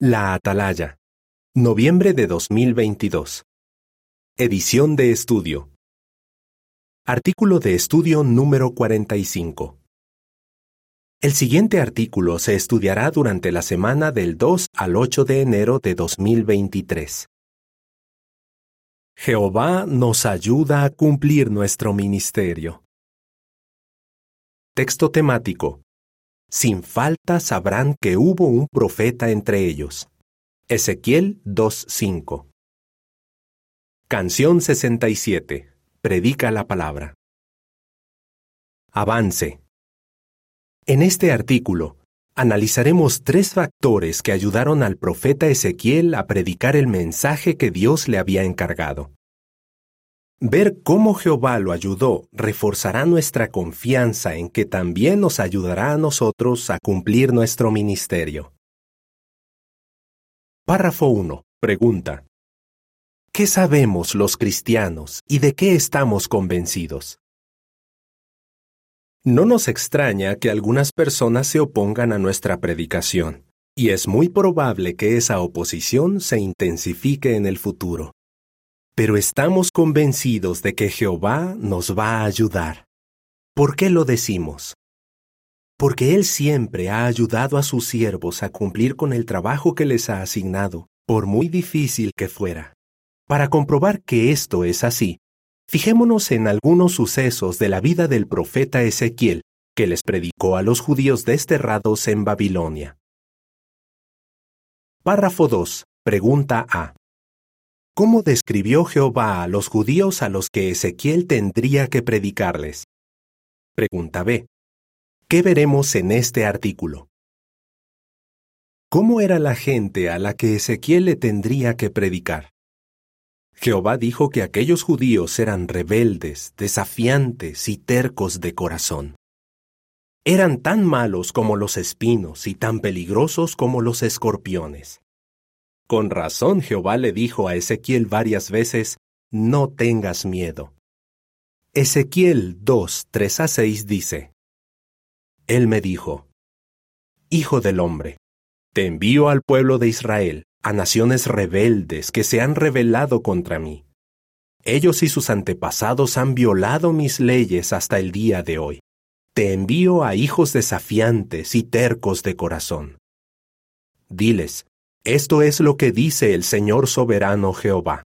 La Atalaya. Noviembre de 2022. Edición de estudio. Artículo de estudio número 45. El siguiente artículo se estudiará durante la semana del 2 al 8 de enero de 2023. Jehová nos ayuda a cumplir nuestro ministerio. Texto temático. Sin falta sabrán que hubo un profeta entre ellos. Ezequiel 2.5. Canción 67. Predica la palabra. Avance. En este artículo, analizaremos tres factores que ayudaron al profeta Ezequiel a predicar el mensaje que Dios le había encargado. Ver cómo Jehová lo ayudó reforzará nuestra confianza en que también nos ayudará a nosotros a cumplir nuestro ministerio. Párrafo 1. Pregunta. ¿Qué sabemos los cristianos y de qué estamos convencidos? No nos extraña que algunas personas se opongan a nuestra predicación, y es muy probable que esa oposición se intensifique en el futuro pero estamos convencidos de que Jehová nos va a ayudar. ¿Por qué lo decimos? Porque Él siempre ha ayudado a sus siervos a cumplir con el trabajo que les ha asignado, por muy difícil que fuera. Para comprobar que esto es así, fijémonos en algunos sucesos de la vida del profeta Ezequiel, que les predicó a los judíos desterrados en Babilonia. Párrafo 2. Pregunta A. ¿Cómo describió Jehová a los judíos a los que Ezequiel tendría que predicarles? Pregunta B. ¿Qué veremos en este artículo? ¿Cómo era la gente a la que Ezequiel le tendría que predicar? Jehová dijo que aquellos judíos eran rebeldes, desafiantes y tercos de corazón. Eran tan malos como los espinos y tan peligrosos como los escorpiones. Con razón Jehová le dijo a Ezequiel varias veces, No tengas miedo. Ezequiel 2, 3 a 6 dice, Él me dijo, Hijo del hombre, te envío al pueblo de Israel, a naciones rebeldes que se han rebelado contra mí. Ellos y sus antepasados han violado mis leyes hasta el día de hoy. Te envío a hijos desafiantes y tercos de corazón. Diles, esto es lo que dice el Señor soberano Jehová.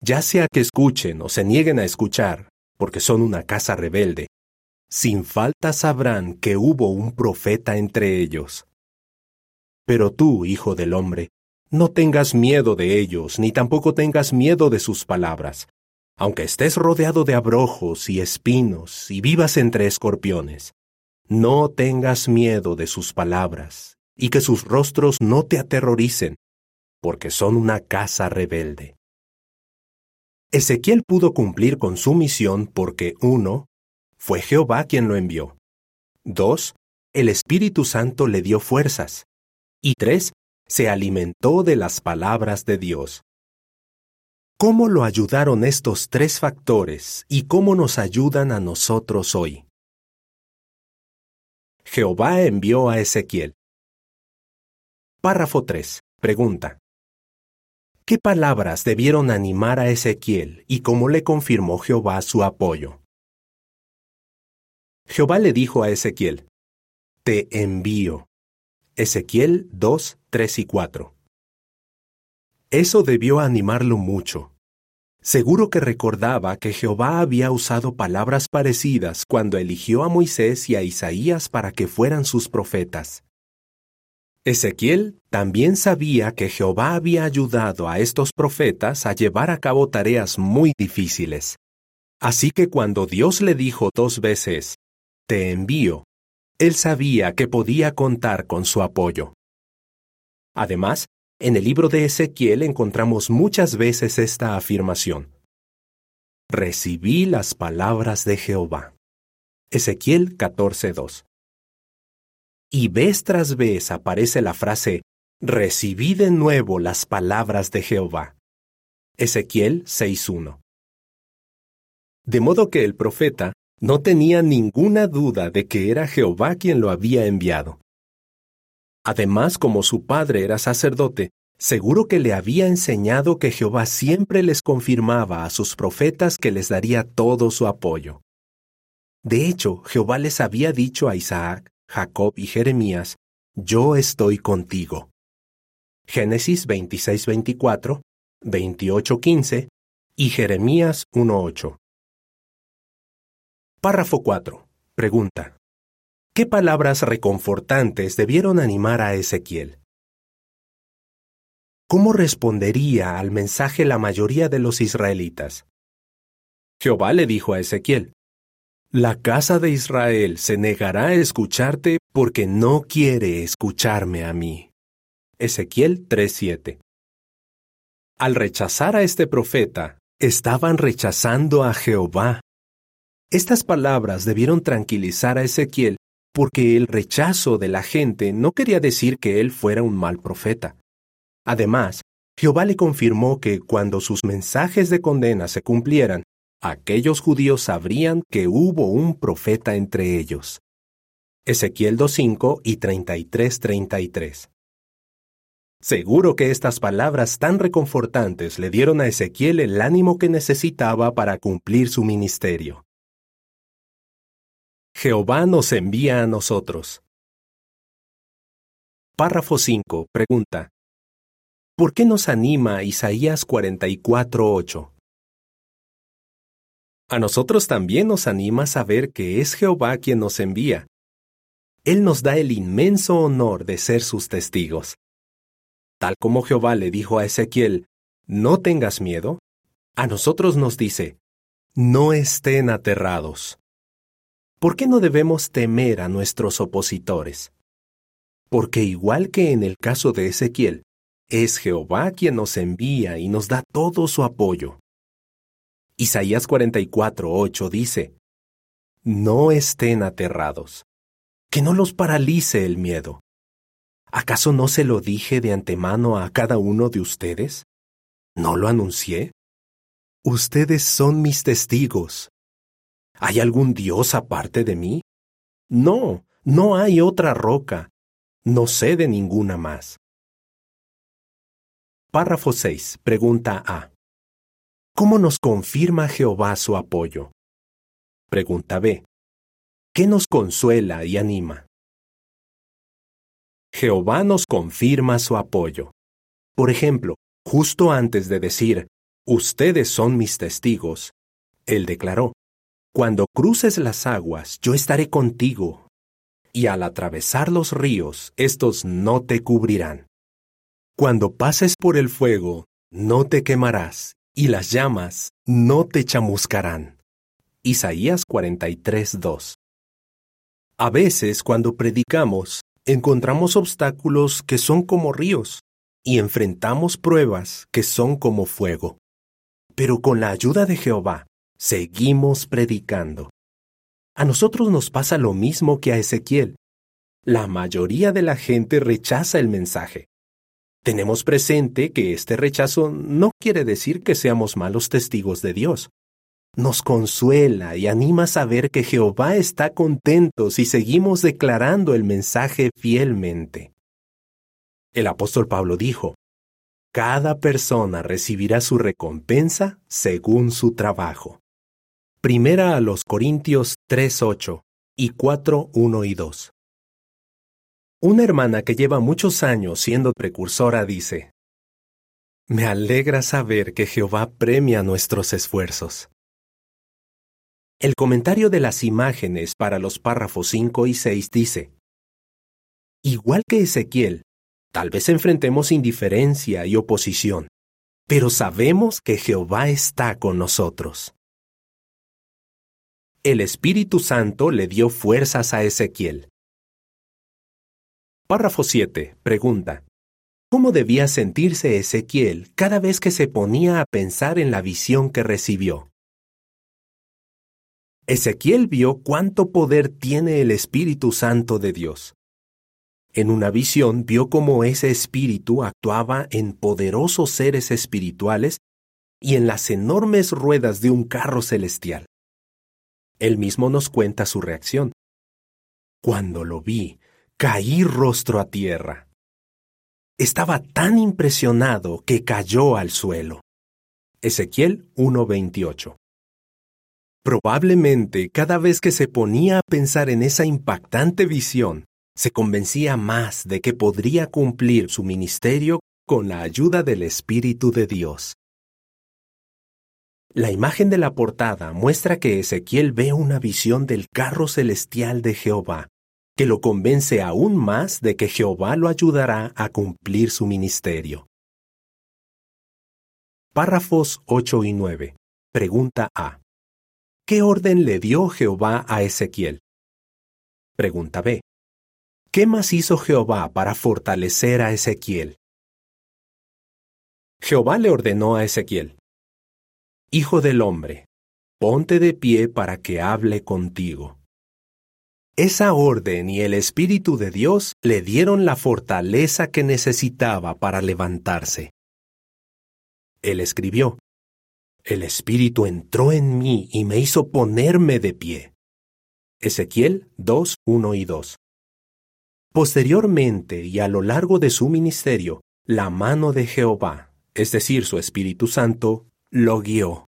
Ya sea que escuchen o se nieguen a escuchar, porque son una casa rebelde, sin falta sabrán que hubo un profeta entre ellos. Pero tú, hijo del hombre, no tengas miedo de ellos, ni tampoco tengas miedo de sus palabras, aunque estés rodeado de abrojos y espinos y vivas entre escorpiones. No tengas miedo de sus palabras, y que sus rostros no te aterroricen, porque son una casa rebelde. Ezequiel pudo cumplir con su misión porque uno, fue Jehová quien lo envió. Dos, el Espíritu Santo le dio fuerzas. Y tres, se alimentó de las palabras de Dios. ¿Cómo lo ayudaron estos tres factores y cómo nos ayudan a nosotros hoy? Jehová envió a Ezequiel. Párrafo 3. Pregunta. ¿Qué palabras debieron animar a Ezequiel y cómo le confirmó Jehová su apoyo? Jehová le dijo a Ezequiel, Te envío. Ezequiel 2, 3 y 4. Eso debió animarlo mucho. Seguro que recordaba que Jehová había usado palabras parecidas cuando eligió a Moisés y a Isaías para que fueran sus profetas. Ezequiel también sabía que Jehová había ayudado a estos profetas a llevar a cabo tareas muy difíciles. Así que cuando Dios le dijo dos veces, Te envío, él sabía que podía contar con su apoyo. Además, en el libro de Ezequiel encontramos muchas veces esta afirmación. Recibí las palabras de Jehová. Ezequiel 14.2 y vez tras vez aparece la frase, recibí de nuevo las palabras de Jehová. Ezequiel 6.1. De modo que el profeta no tenía ninguna duda de que era Jehová quien lo había enviado. Además, como su padre era sacerdote, seguro que le había enseñado que Jehová siempre les confirmaba a sus profetas que les daría todo su apoyo. De hecho, Jehová les había dicho a Isaac, Jacob y Jeremías, Yo estoy contigo. Génesis 26-24, 28-15 y Jeremías 1-8. Párrafo 4. Pregunta. ¿Qué palabras reconfortantes debieron animar a Ezequiel? ¿Cómo respondería al mensaje la mayoría de los israelitas? Jehová le dijo a Ezequiel, La casa de Israel se negará a escucharte porque no quiere escucharme a mí. Ezequiel 3:7 Al rechazar a este profeta, estaban rechazando a Jehová. Estas palabras debieron tranquilizar a Ezequiel porque el rechazo de la gente no quería decir que él fuera un mal profeta. Además, Jehová le confirmó que cuando sus mensajes de condena se cumplieran, aquellos judíos sabrían que hubo un profeta entre ellos. Ezequiel 2.5 y 33.33 Seguro que estas palabras tan reconfortantes le dieron a Ezequiel el ánimo que necesitaba para cumplir su ministerio. Jehová nos envía a nosotros. Párrafo 5. Pregunta. ¿Por qué nos anima Isaías 44.8? A nosotros también nos anima saber que es Jehová quien nos envía. Él nos da el inmenso honor de ser sus testigos. Tal como Jehová le dijo a Ezequiel, no tengas miedo, a nosotros nos dice, no estén aterrados. ¿Por qué no debemos temer a nuestros opositores? Porque igual que en el caso de Ezequiel, es Jehová quien nos envía y nos da todo su apoyo. Isaías 44:8 dice, No estén aterrados, que no los paralice el miedo. ¿Acaso no se lo dije de antemano a cada uno de ustedes? ¿No lo anuncié? Ustedes son mis testigos. ¿Hay algún Dios aparte de mí? No, no hay otra roca. No sé de ninguna más. Párrafo 6. Pregunta A. ¿Cómo nos confirma Jehová su apoyo? Pregunta B. ¿Qué nos consuela y anima? Jehová nos confirma su apoyo. Por ejemplo, justo antes de decir, Ustedes son mis testigos, Él declaró, Cuando cruces las aguas, yo estaré contigo, y al atravesar los ríos, estos no te cubrirán. Cuando pases por el fuego, no te quemarás, y las llamas no te chamuscarán. Isaías 43:2 A veces, cuando predicamos, encontramos obstáculos que son como ríos y enfrentamos pruebas que son como fuego. Pero con la ayuda de Jehová, seguimos predicando. A nosotros nos pasa lo mismo que a Ezequiel. La mayoría de la gente rechaza el mensaje. Tenemos presente que este rechazo no quiere decir que seamos malos testigos de Dios nos consuela y anima saber que Jehová está contento si seguimos declarando el mensaje fielmente. El apóstol Pablo dijo, Cada persona recibirá su recompensa según su trabajo. Primera a los Corintios 3.8 y 4.1 y 2. Una hermana que lleva muchos años siendo precursora dice, Me alegra saber que Jehová premia nuestros esfuerzos. El comentario de las imágenes para los párrafos 5 y 6 dice, Igual que Ezequiel, tal vez enfrentemos indiferencia y oposición, pero sabemos que Jehová está con nosotros. El Espíritu Santo le dio fuerzas a Ezequiel. Párrafo 7. Pregunta. ¿Cómo debía sentirse Ezequiel cada vez que se ponía a pensar en la visión que recibió? Ezequiel vio cuánto poder tiene el Espíritu Santo de Dios. En una visión vio cómo ese espíritu actuaba en poderosos seres espirituales y en las enormes ruedas de un carro celestial. Él mismo nos cuenta su reacción. Cuando lo vi, caí rostro a tierra. Estaba tan impresionado que cayó al suelo. Ezequiel 1:28 Probablemente cada vez que se ponía a pensar en esa impactante visión, se convencía más de que podría cumplir su ministerio con la ayuda del Espíritu de Dios. La imagen de la portada muestra que Ezequiel ve una visión del carro celestial de Jehová, que lo convence aún más de que Jehová lo ayudará a cumplir su ministerio. Párrafos 8 y 9. Pregunta A. ¿Qué orden le dio Jehová a Ezequiel? Pregunta B. ¿Qué más hizo Jehová para fortalecer a Ezequiel? Jehová le ordenó a Ezequiel, Hijo del hombre, ponte de pie para que hable contigo. Esa orden y el Espíritu de Dios le dieron la fortaleza que necesitaba para levantarse. Él escribió, El Espíritu entró en mí y me hizo ponerme de pie. Ezequiel 2, 1 y 2. Posteriormente y a lo largo de su ministerio, la mano de Jehová, es decir, su Espíritu Santo, lo guió.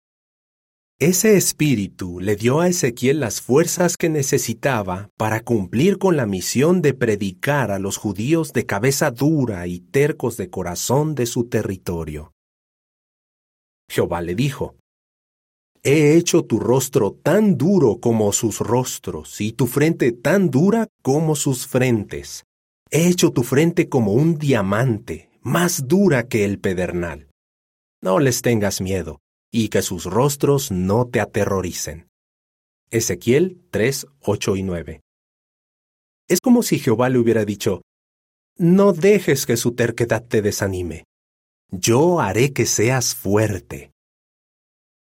Ese espíritu le dio a Ezequiel las fuerzas que necesitaba para cumplir con la misión de predicar a los judíos de cabeza dura y tercos de corazón de su territorio. Jehová le dijo, He hecho tu rostro tan duro como sus rostros y tu frente tan dura como sus frentes. He hecho tu frente como un diamante, más dura que el pedernal. No les tengas miedo y que sus rostros no te aterroricen. Ezequiel 3, 8 y 9. Es como si Jehová le hubiera dicho, No dejes que su terquedad te desanime. Yo haré que seas fuerte.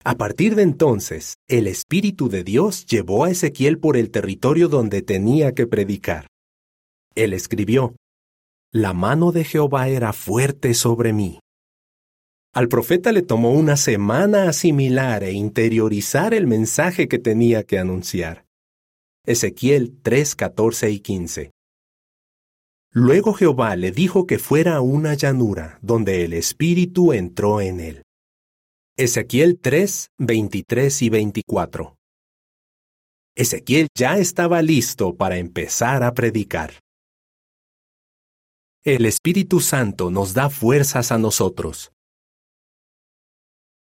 A partir de entonces, el Espíritu de Dios llevó a Ezequiel por el territorio donde tenía que predicar. Él escribió, La mano de Jehová era fuerte sobre mí, al profeta le tomó una semana asimilar e interiorizar el mensaje que tenía que anunciar. Ezequiel 3, 14 y 15. Luego Jehová le dijo que fuera a una llanura donde el Espíritu entró en él. Ezequiel 3, 23 y 24. Ezequiel ya estaba listo para empezar a predicar. El Espíritu Santo nos da fuerzas a nosotros.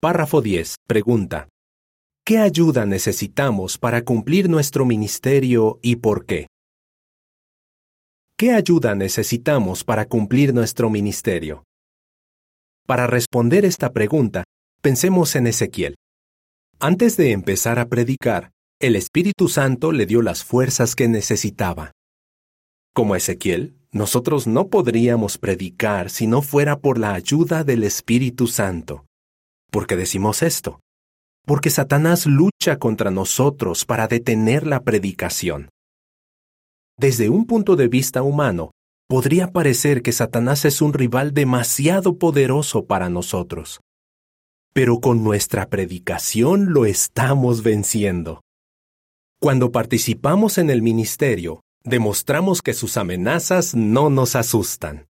Párrafo 10. Pregunta. ¿Qué ayuda necesitamos para cumplir nuestro ministerio y por qué? ¿Qué ayuda necesitamos para cumplir nuestro ministerio? Para responder esta pregunta, pensemos en Ezequiel. Antes de empezar a predicar, el Espíritu Santo le dio las fuerzas que necesitaba. Como Ezequiel, nosotros no podríamos predicar si no fuera por la ayuda del Espíritu Santo. ¿Por qué decimos esto? Porque Satanás lucha contra nosotros para detener la predicación. Desde un punto de vista humano, podría parecer que Satanás es un rival demasiado poderoso para nosotros. Pero con nuestra predicación lo estamos venciendo. Cuando participamos en el ministerio, demostramos que sus amenazas no nos asustan.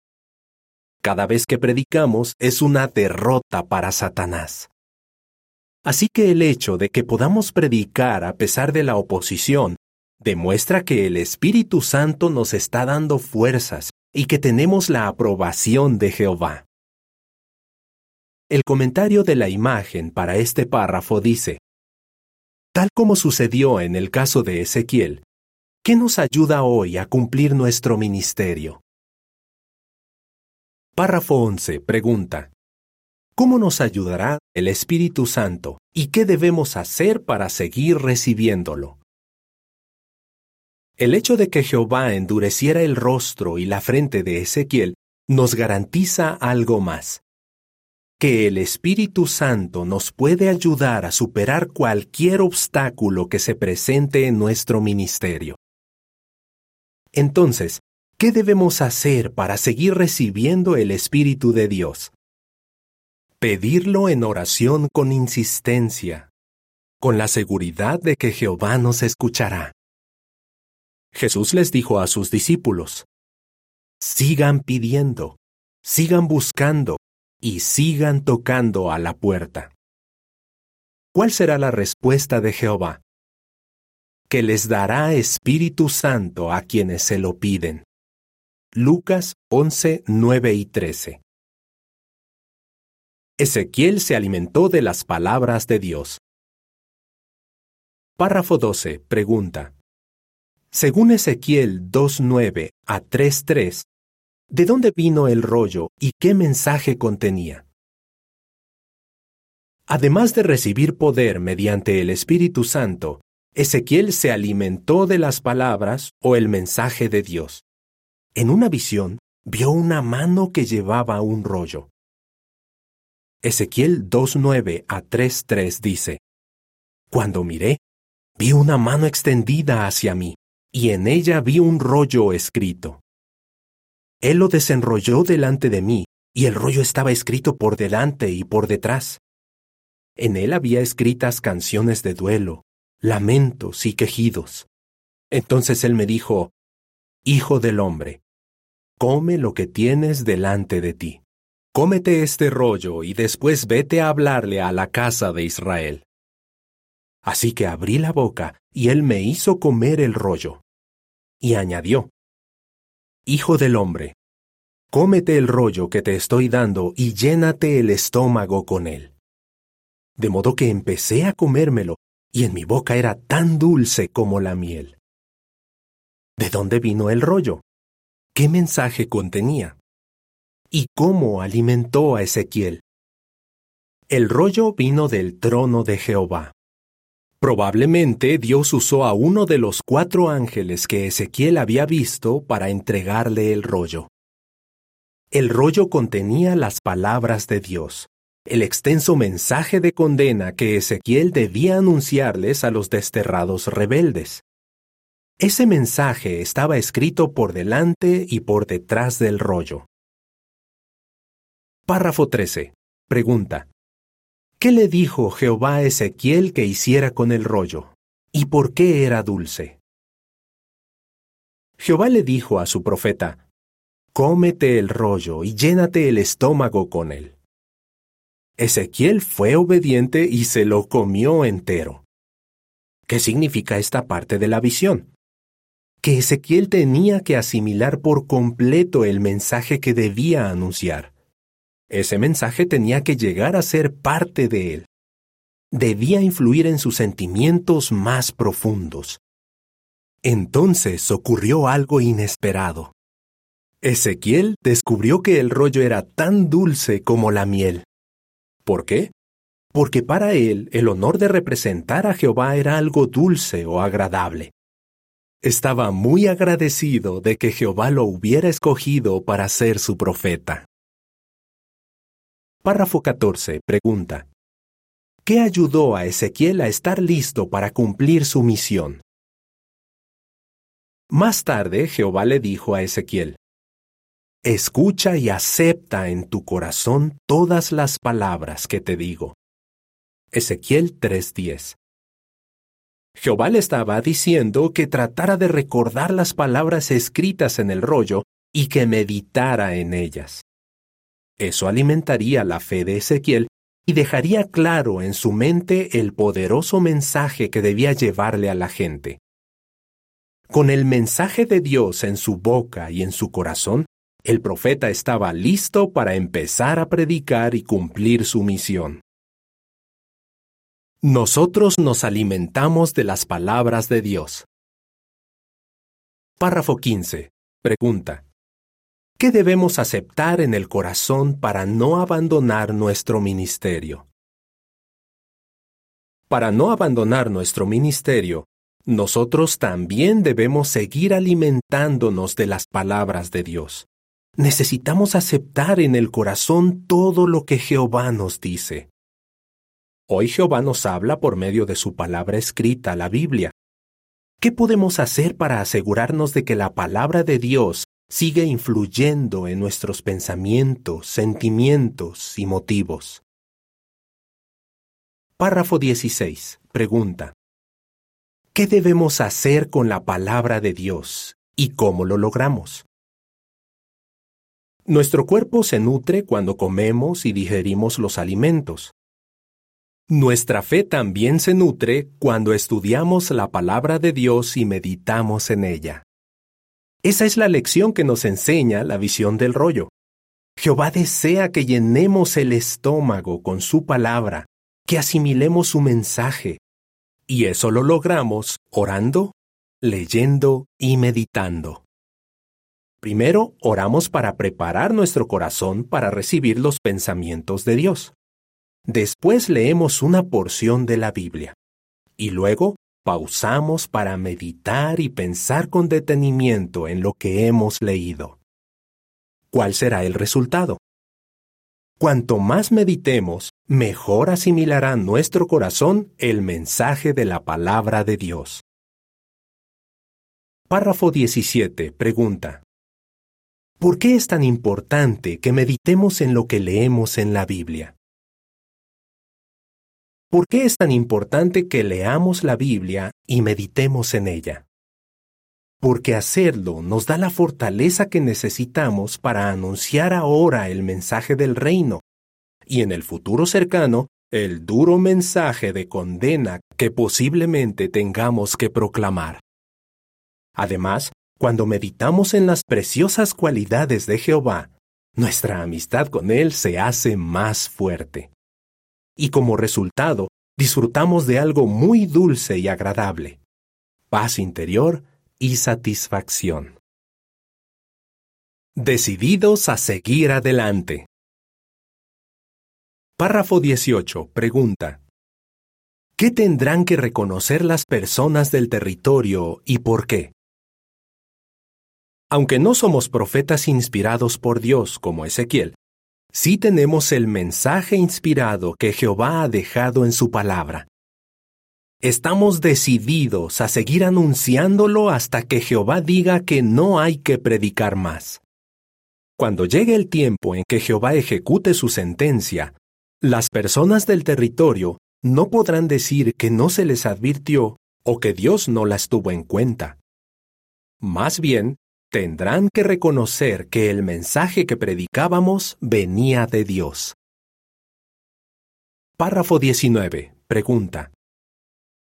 Cada vez que predicamos es una derrota para Satanás. Así que el hecho de que podamos predicar a pesar de la oposición demuestra que el Espíritu Santo nos está dando fuerzas y que tenemos la aprobación de Jehová. El comentario de la imagen para este párrafo dice, Tal como sucedió en el caso de Ezequiel, ¿qué nos ayuda hoy a cumplir nuestro ministerio? Párrafo 11. Pregunta. ¿Cómo nos ayudará el Espíritu Santo y qué debemos hacer para seguir recibiéndolo? El hecho de que Jehová endureciera el rostro y la frente de Ezequiel nos garantiza algo más. Que el Espíritu Santo nos puede ayudar a superar cualquier obstáculo que se presente en nuestro ministerio. Entonces, ¿Qué debemos hacer para seguir recibiendo el Espíritu de Dios? Pedirlo en oración con insistencia, con la seguridad de que Jehová nos escuchará. Jesús les dijo a sus discípulos, sigan pidiendo, sigan buscando y sigan tocando a la puerta. ¿Cuál será la respuesta de Jehová? Que les dará Espíritu Santo a quienes se lo piden. Lucas 11, 9 y 13. Ezequiel se alimentó de las palabras de Dios. Párrafo 12. Pregunta. Según Ezequiel 2.9 a 3.3, ¿de dónde vino el rollo y qué mensaje contenía? Además de recibir poder mediante el Espíritu Santo, Ezequiel se alimentó de las palabras o el mensaje de Dios. En una visión, vio una mano que llevaba un rollo. Ezequiel 2.9 a 3.3 dice, Cuando miré, vi una mano extendida hacia mí, y en ella vi un rollo escrito. Él lo desenrolló delante de mí, y el rollo estaba escrito por delante y por detrás. En él había escritas canciones de duelo, lamentos y quejidos. Entonces él me dijo, Hijo del hombre, come lo que tienes delante de ti. Cómete este rollo y después vete a hablarle a la casa de Israel. Así que abrí la boca y él me hizo comer el rollo. Y añadió, Hijo del hombre, cómete el rollo que te estoy dando y llénate el estómago con él. De modo que empecé a comérmelo, y en mi boca era tan dulce como la miel. ¿De dónde vino el rollo? ¿Qué mensaje contenía? ¿Y cómo alimentó a Ezequiel? El rollo vino del trono de Jehová. Probablemente Dios usó a uno de los cuatro ángeles que Ezequiel había visto para entregarle el rollo. El rollo contenía las palabras de Dios, el extenso mensaje de condena que Ezequiel debía anunciarles a los desterrados rebeldes. Ese mensaje estaba escrito por delante y por detrás del rollo. Párrafo 13. Pregunta. ¿Qué le dijo Jehová a Ezequiel que hiciera con el rollo? ¿Y por qué era dulce? Jehová le dijo a su profeta, Cómete el rollo y llénate el estómago con él. Ezequiel fue obediente y se lo comió entero. ¿Qué significa esta parte de la visión? Que Ezequiel tenía que asimilar por completo el mensaje que debía anunciar. Ese mensaje tenía que llegar a ser parte de él. Debía influir en sus sentimientos más profundos. Entonces ocurrió algo inesperado. Ezequiel descubrió que el rollo era tan dulce como la miel. ¿Por qué? Porque para él el honor de representar a Jehová era algo dulce o agradable. Estaba muy agradecido de que Jehová lo hubiera escogido para ser su profeta. Párrafo 14. Pregunta. ¿Qué ayudó a Ezequiel a estar listo para cumplir su misión? Más tarde Jehová le dijo a Ezequiel, Escucha y acepta en tu corazón todas las palabras que te digo. Ezequiel 3:10 Jehová le estaba diciendo que tratara de recordar las palabras escritas en el rollo y que meditara en ellas. Eso alimentaría la fe de Ezequiel y dejaría claro en su mente el poderoso mensaje que debía llevarle a la gente. Con el mensaje de Dios en su boca y en su corazón, el profeta estaba listo para empezar a predicar y cumplir su misión. Nosotros nos alimentamos de las palabras de Dios. Párrafo 15. Pregunta. ¿Qué debemos aceptar en el corazón para no abandonar nuestro ministerio? Para no abandonar nuestro ministerio, nosotros también debemos seguir alimentándonos de las palabras de Dios. Necesitamos aceptar en el corazón todo lo que Jehová nos dice. Hoy Jehová nos habla por medio de su palabra escrita, la Biblia. ¿Qué podemos hacer para asegurarnos de que la palabra de Dios sigue influyendo en nuestros pensamientos, sentimientos y motivos. Párrafo 16. Pregunta. ¿Qué debemos hacer con la palabra de Dios y cómo lo logramos? Nuestro cuerpo se nutre cuando comemos y digerimos los alimentos. Nuestra fe también se nutre cuando estudiamos la palabra de Dios y meditamos en ella. Esa es la lección que nos enseña la visión del rollo. Jehová desea que llenemos el estómago con su palabra, que asimilemos su mensaje. Y eso lo logramos orando, leyendo y meditando. Primero, oramos para preparar nuestro corazón para recibir los pensamientos de Dios. Después leemos una porción de la Biblia. Y luego, pausamos para meditar y pensar con detenimiento en lo que hemos leído. ¿Cuál será el resultado? Cuanto más meditemos, mejor asimilará nuestro corazón el mensaje de la palabra de Dios. Párrafo 17. Pregunta. ¿Por qué es tan importante que meditemos en lo que leemos en la Biblia? ¿Por qué es tan importante que leamos la Biblia y meditemos en ella? Porque hacerlo nos da la fortaleza que necesitamos para anunciar ahora el mensaje del reino y en el futuro cercano el duro mensaje de condena que posiblemente tengamos que proclamar. Además, cuando meditamos en las preciosas cualidades de Jehová, nuestra amistad con Él se hace más fuerte. Y como resultado, disfrutamos de algo muy dulce y agradable, paz interior y satisfacción. Decididos a seguir adelante. Párrafo 18. Pregunta. ¿Qué tendrán que reconocer las personas del territorio y por qué? Aunque no somos profetas inspirados por Dios como Ezequiel, sí tenemos el mensaje inspirado que Jehová ha dejado en su palabra. Estamos decididos a seguir anunciándolo hasta que Jehová diga que no hay que predicar más. Cuando llegue el tiempo en que Jehová ejecute su sentencia, las personas del territorio no podrán decir que no se les advirtió o que Dios no las tuvo en cuenta. Más bien, tendrán que reconocer que el mensaje que predicábamos venía de Dios. Párrafo 19. Pregunta.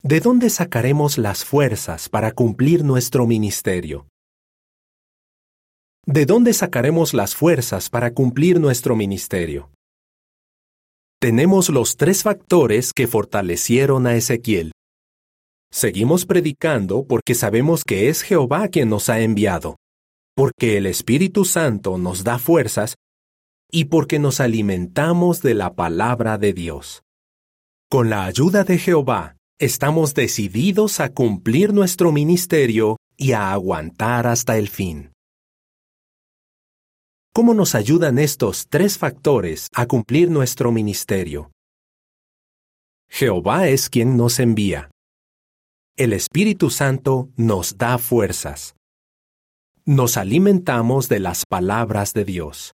¿De dónde sacaremos las fuerzas para cumplir nuestro ministerio? ¿De dónde sacaremos las fuerzas para cumplir nuestro ministerio? Tenemos los tres factores que fortalecieron a Ezequiel. Seguimos predicando porque sabemos que es Jehová quien nos ha enviado porque el Espíritu Santo nos da fuerzas y porque nos alimentamos de la palabra de Dios. Con la ayuda de Jehová, estamos decididos a cumplir nuestro ministerio y a aguantar hasta el fin. ¿Cómo nos ayudan estos tres factores a cumplir nuestro ministerio? Jehová es quien nos envía. El Espíritu Santo nos da fuerzas nos alimentamos de las palabras de Dios.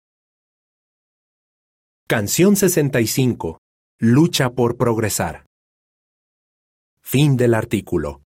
Canción 65. Lucha por progresar. Fin del artículo.